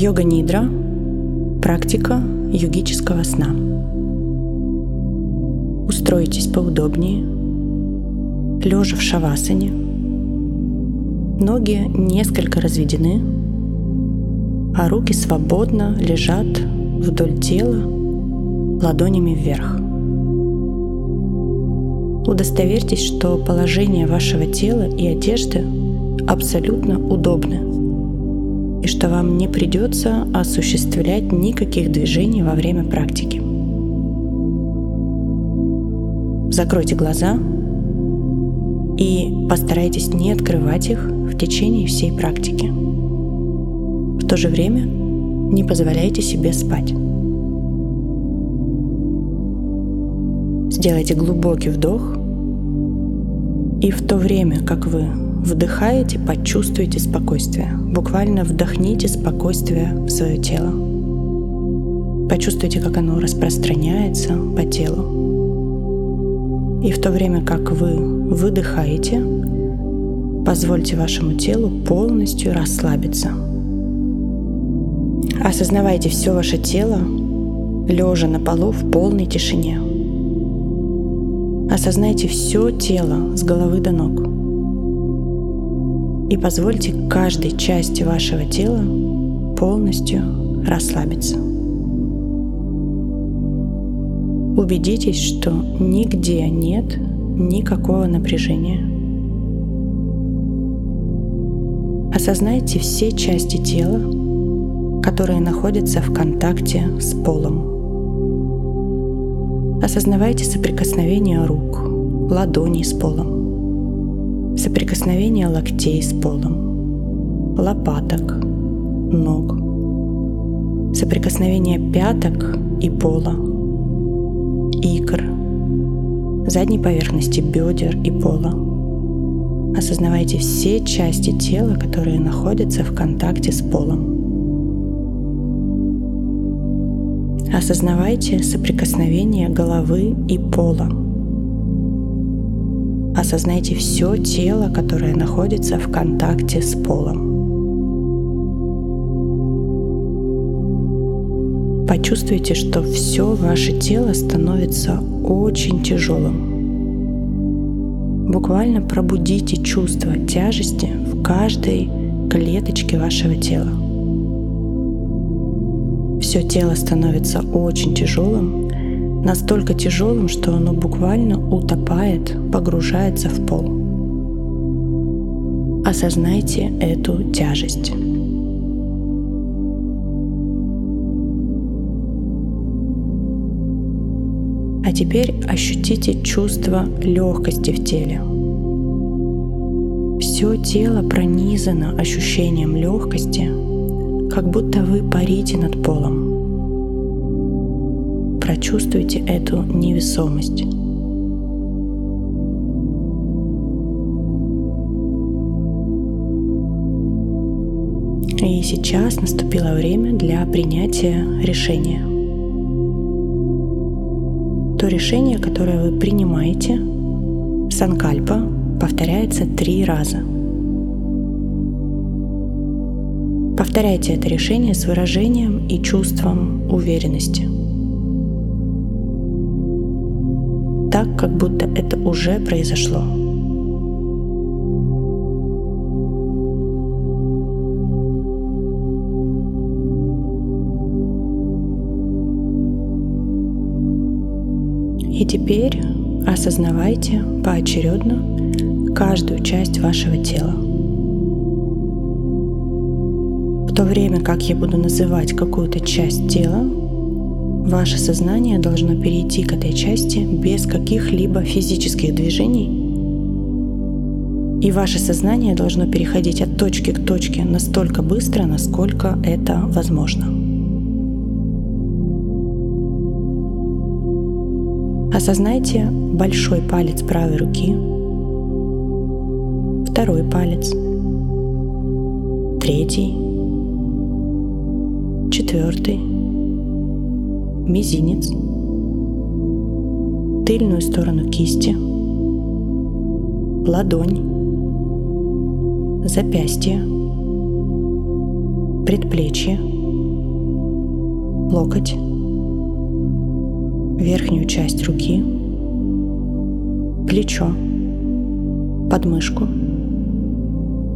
Йога Нидра – практика йогического сна. Устройтесь поудобнее, лежа в шавасане. Ноги несколько разведены, а руки свободно лежат вдоль тела ладонями вверх. Удостоверьтесь, что положение вашего тела и одежды абсолютно удобны что вам не придется осуществлять никаких движений во время практики. Закройте глаза и постарайтесь не открывать их в течение всей практики. В то же время не позволяйте себе спать. Сделайте глубокий вдох, и в то время, как вы вдыхаете, почувствуйте спокойствие. Буквально вдохните спокойствие в свое тело. Почувствуйте, как оно распространяется по телу. И в то время, как вы выдыхаете, позвольте вашему телу полностью расслабиться. Осознавайте все ваше тело, лежа на полу в полной тишине. Осознайте все тело с головы до ног и позвольте каждой части вашего тела полностью расслабиться. Убедитесь, что нигде нет никакого напряжения. Осознайте все части тела, которые находятся в контакте с полом. Осознавайте соприкосновение рук, ладоней с полом соприкосновение локтей с полом, лопаток, ног, соприкосновение пяток и пола, икр, задней поверхности бедер и пола. Осознавайте все части тела, которые находятся в контакте с полом. Осознавайте соприкосновение головы и пола – Осознайте все тело, которое находится в контакте с полом. Почувствуйте, что все ваше тело становится очень тяжелым. Буквально пробудите чувство тяжести в каждой клеточке вашего тела. Все тело становится очень тяжелым, настолько тяжелым, что оно буквально утопает, погружается в пол. Осознайте эту тяжесть. А теперь ощутите чувство легкости в теле. Все тело пронизано ощущением легкости, как будто вы парите над полом прочувствуйте эту невесомость. И сейчас наступило время для принятия решения. То решение, которое вы принимаете, санкальпа, повторяется три раза. Повторяйте это решение с выражением и чувством уверенности – как будто это уже произошло. И теперь осознавайте поочередно каждую часть вашего тела. В то время как я буду называть какую-то часть тела, Ваше сознание должно перейти к этой части без каких-либо физических движений. И ваше сознание должно переходить от точки к точке настолько быстро, насколько это возможно. Осознайте большой палец правой руки, второй палец, третий, четвертый, мизинец, тыльную сторону кисти, ладонь, запястье, предплечье, локоть, верхнюю часть руки, плечо, подмышку,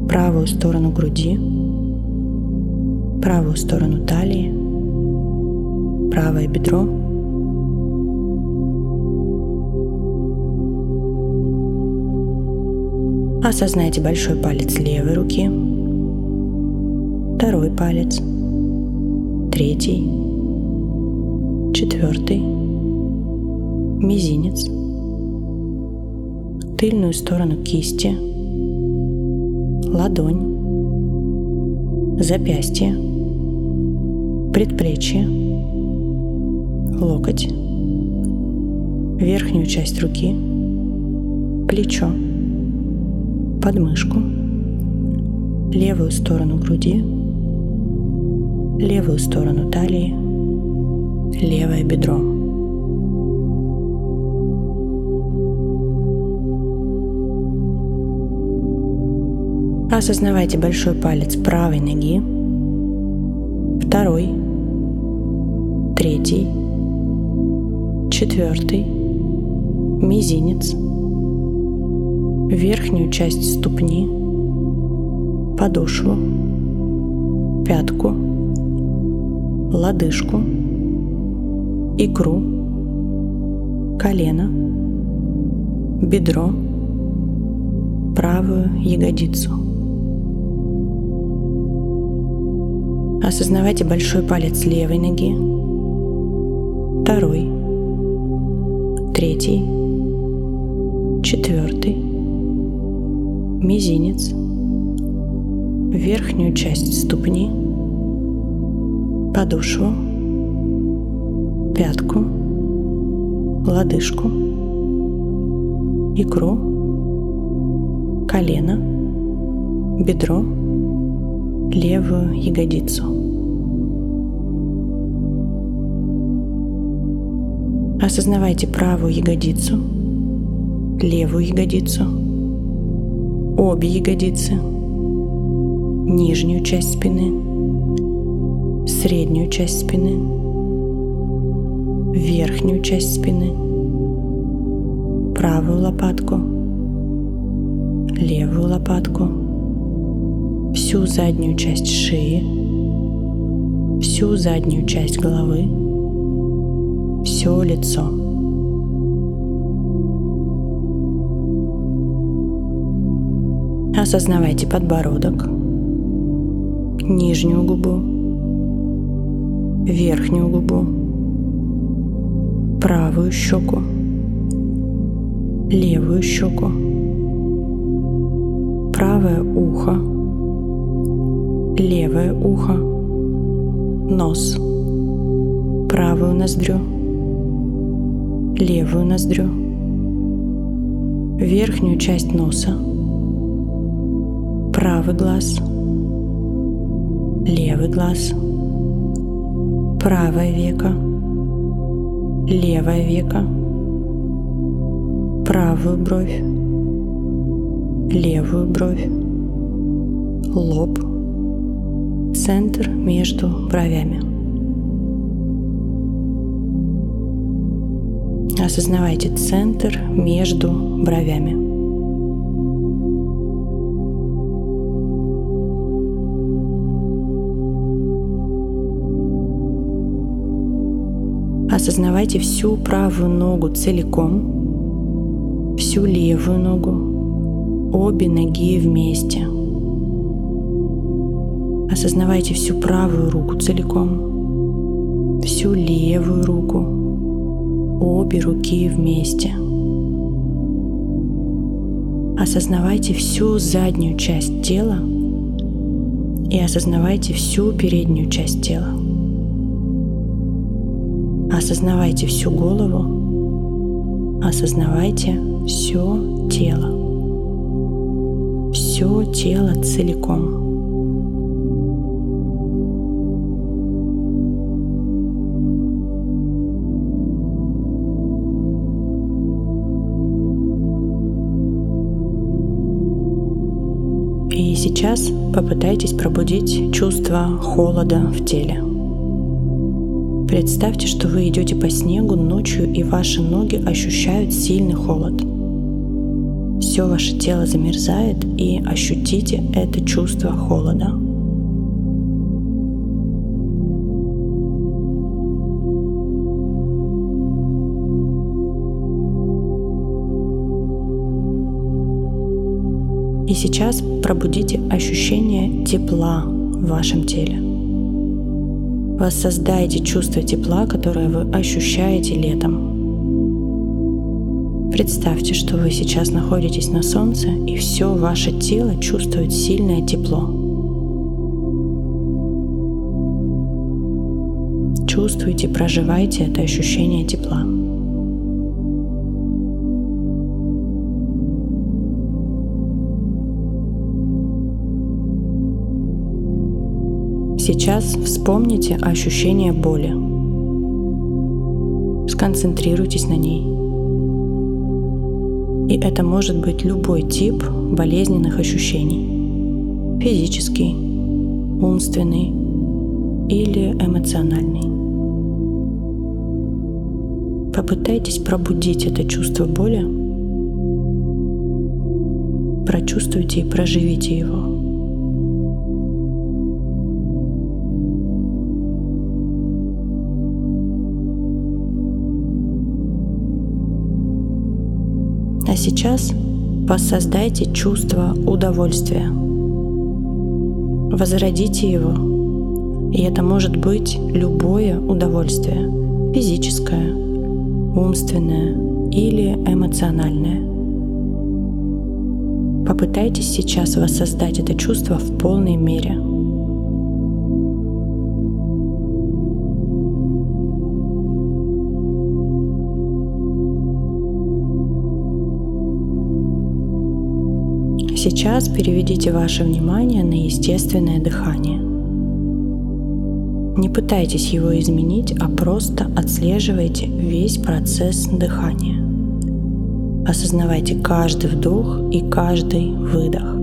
правую сторону груди, правую сторону талии, правое бедро, Осознайте большой палец левой руки, второй палец, третий, четвертый, мизинец, тыльную сторону кисти, ладонь, запястье, предплечье, локоть, верхнюю часть руки, плечо, подмышку, левую сторону груди, левую сторону талии, левое бедро. Осознавайте большой палец правой ноги, второй, третий, четвертый, мизинец, верхнюю часть ступни, подошву, пятку, лодыжку, икру, колено, бедро, правую ягодицу. Осознавайте большой палец левой ноги, второй, третий, четвертый, мизинец, верхнюю часть ступни, подошву, пятку, лодыжку, икру, колено, бедро, левую ягодицу. Осознавайте правую ягодицу, левую ягодицу – обе ягодицы, нижнюю часть спины, среднюю часть спины, верхнюю часть спины, правую лопатку, левую лопатку, всю заднюю часть шеи, всю заднюю часть головы, все лицо – Осознавайте подбородок, нижнюю губу, верхнюю губу, правую щеку, левую щеку, правое ухо, левое ухо, нос, правую ноздрю, левую ноздрю, верхнюю часть носа, правый глаз, левый глаз, правое веко, левое веко, правую бровь, левую бровь, лоб, центр между бровями. Осознавайте центр между бровями. Осознавайте всю правую ногу целиком, всю левую ногу, обе ноги вместе. Осознавайте всю правую руку целиком, всю левую руку, обе руки вместе. Осознавайте всю заднюю часть тела и осознавайте всю переднюю часть тела. Осознавайте всю голову, осознавайте все тело, все тело целиком. Попытайтесь пробудить чувство холода в теле. Представьте, что вы идете по снегу ночью и ваши ноги ощущают сильный холод. Все ваше тело замерзает и ощутите это чувство холода. И сейчас пробудите ощущение тепла в вашем теле. Воссоздайте чувство тепла, которое вы ощущаете летом. Представьте, что вы сейчас находитесь на солнце, и все ваше тело чувствует сильное тепло. Чувствуйте, проживайте это ощущение тепла. Сейчас вспомните ощущение боли. Сконцентрируйтесь на ней. И это может быть любой тип болезненных ощущений. Физический, умственный или эмоциональный. Попытайтесь пробудить это чувство боли. Прочувствуйте и проживите его. Сейчас воссоздайте чувство удовольствия. Возродите его. И это может быть любое удовольствие. Физическое, умственное или эмоциональное. Попытайтесь сейчас воссоздать это чувство в полной мере – Сейчас переведите ваше внимание на естественное дыхание. Не пытайтесь его изменить, а просто отслеживайте весь процесс дыхания. Осознавайте каждый вдох и каждый выдох.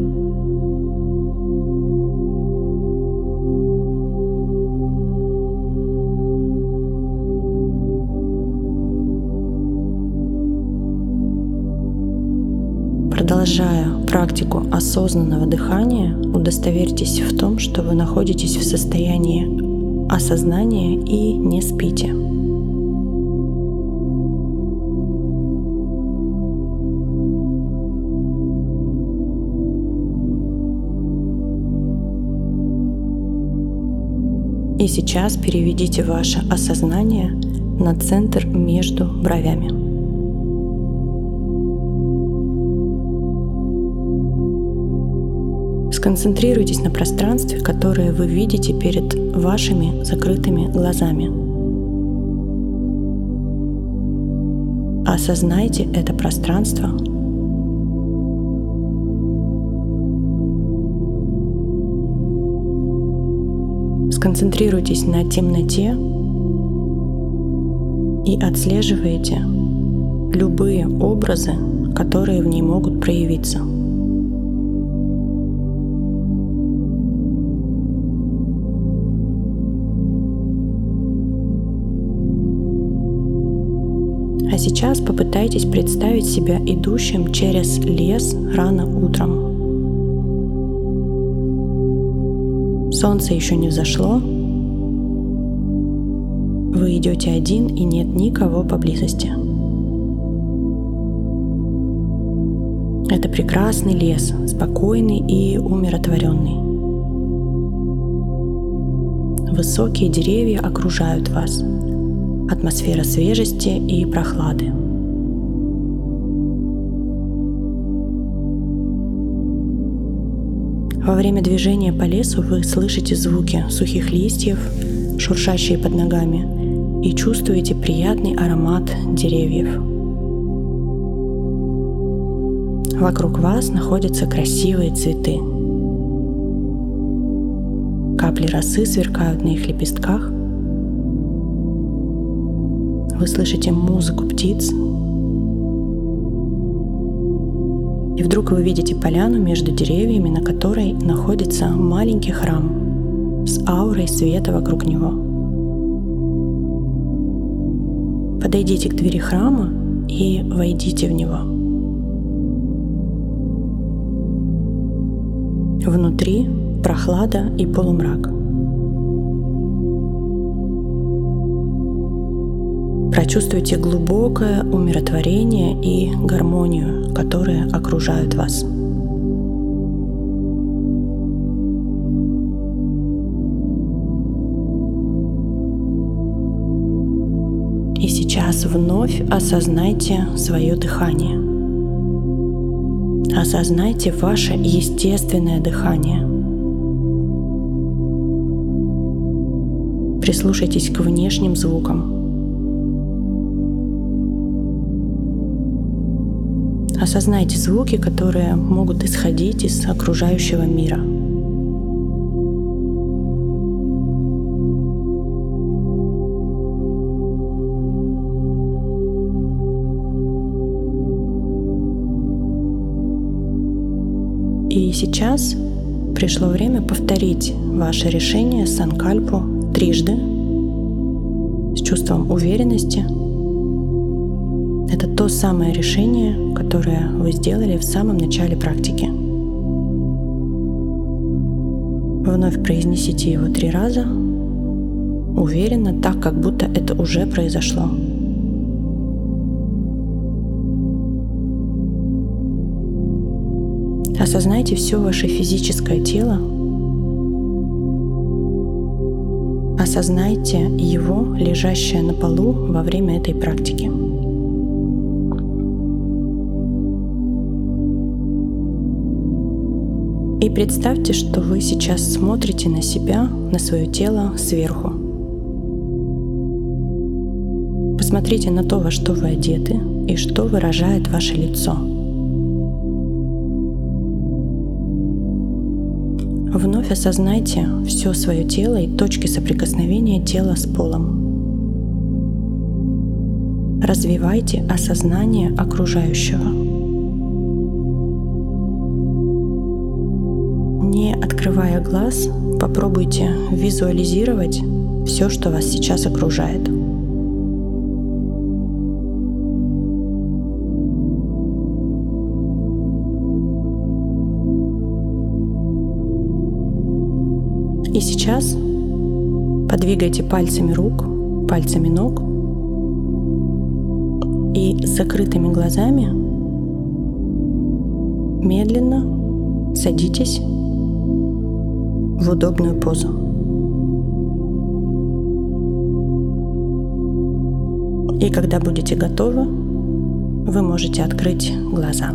Продолжая практику осознанного дыхания, удостоверьтесь в том, что вы находитесь в состоянии осознания и не спите. И сейчас переведите ваше осознание на центр между бровями. Сконцентрируйтесь на пространстве, которое вы видите перед вашими закрытыми глазами. Осознайте это пространство. Сконцентрируйтесь на темноте и отслеживайте любые образы, которые в ней могут проявиться. Сейчас попытайтесь представить себя идущим через лес рано утром. Солнце еще не взошло. Вы идете один и нет никого поблизости. Это прекрасный лес, спокойный и умиротворенный. Высокие деревья окружают вас – атмосфера свежести и прохлады. Во время движения по лесу вы слышите звуки сухих листьев, шуршащие под ногами, и чувствуете приятный аромат деревьев. Вокруг вас находятся красивые цветы. Капли росы сверкают на их лепестках, вы слышите музыку птиц. И вдруг вы видите поляну между деревьями, на которой находится маленький храм с аурой света вокруг него. подойдите к двери храма и войдите в него. Внутри прохлада и полумрак. Прочувствуйте глубокое умиротворение и гармонию, которые окружают вас. И сейчас вновь осознайте свое дыхание. Осознайте ваше естественное дыхание. Прислушайтесь к внешним звукам. Осознайте звуки, которые могут исходить из окружающего мира. И сейчас пришло время повторить ваше решение Санкальпу трижды с чувством уверенности. Это то самое решение, которое вы сделали в самом начале практики. Вновь произнесите его три раза, уверенно, так, как будто это уже произошло. Осознайте все ваше физическое тело. Осознайте его, лежащее на полу во время этой практики. Представьте, что вы сейчас смотрите на себя, на свое тело сверху. Посмотрите на то, во что вы одеты и что выражает ваше лицо – Вновь осознайте все свое тело и точки соприкосновения тела с полом. Развивайте осознание окружающего. Глаз, попробуйте визуализировать все, что вас сейчас окружает. И сейчас подвигайте пальцами рук, пальцами ног и с закрытыми глазами медленно садитесь в удобную позу. И когда будете готовы, вы можете открыть глаза.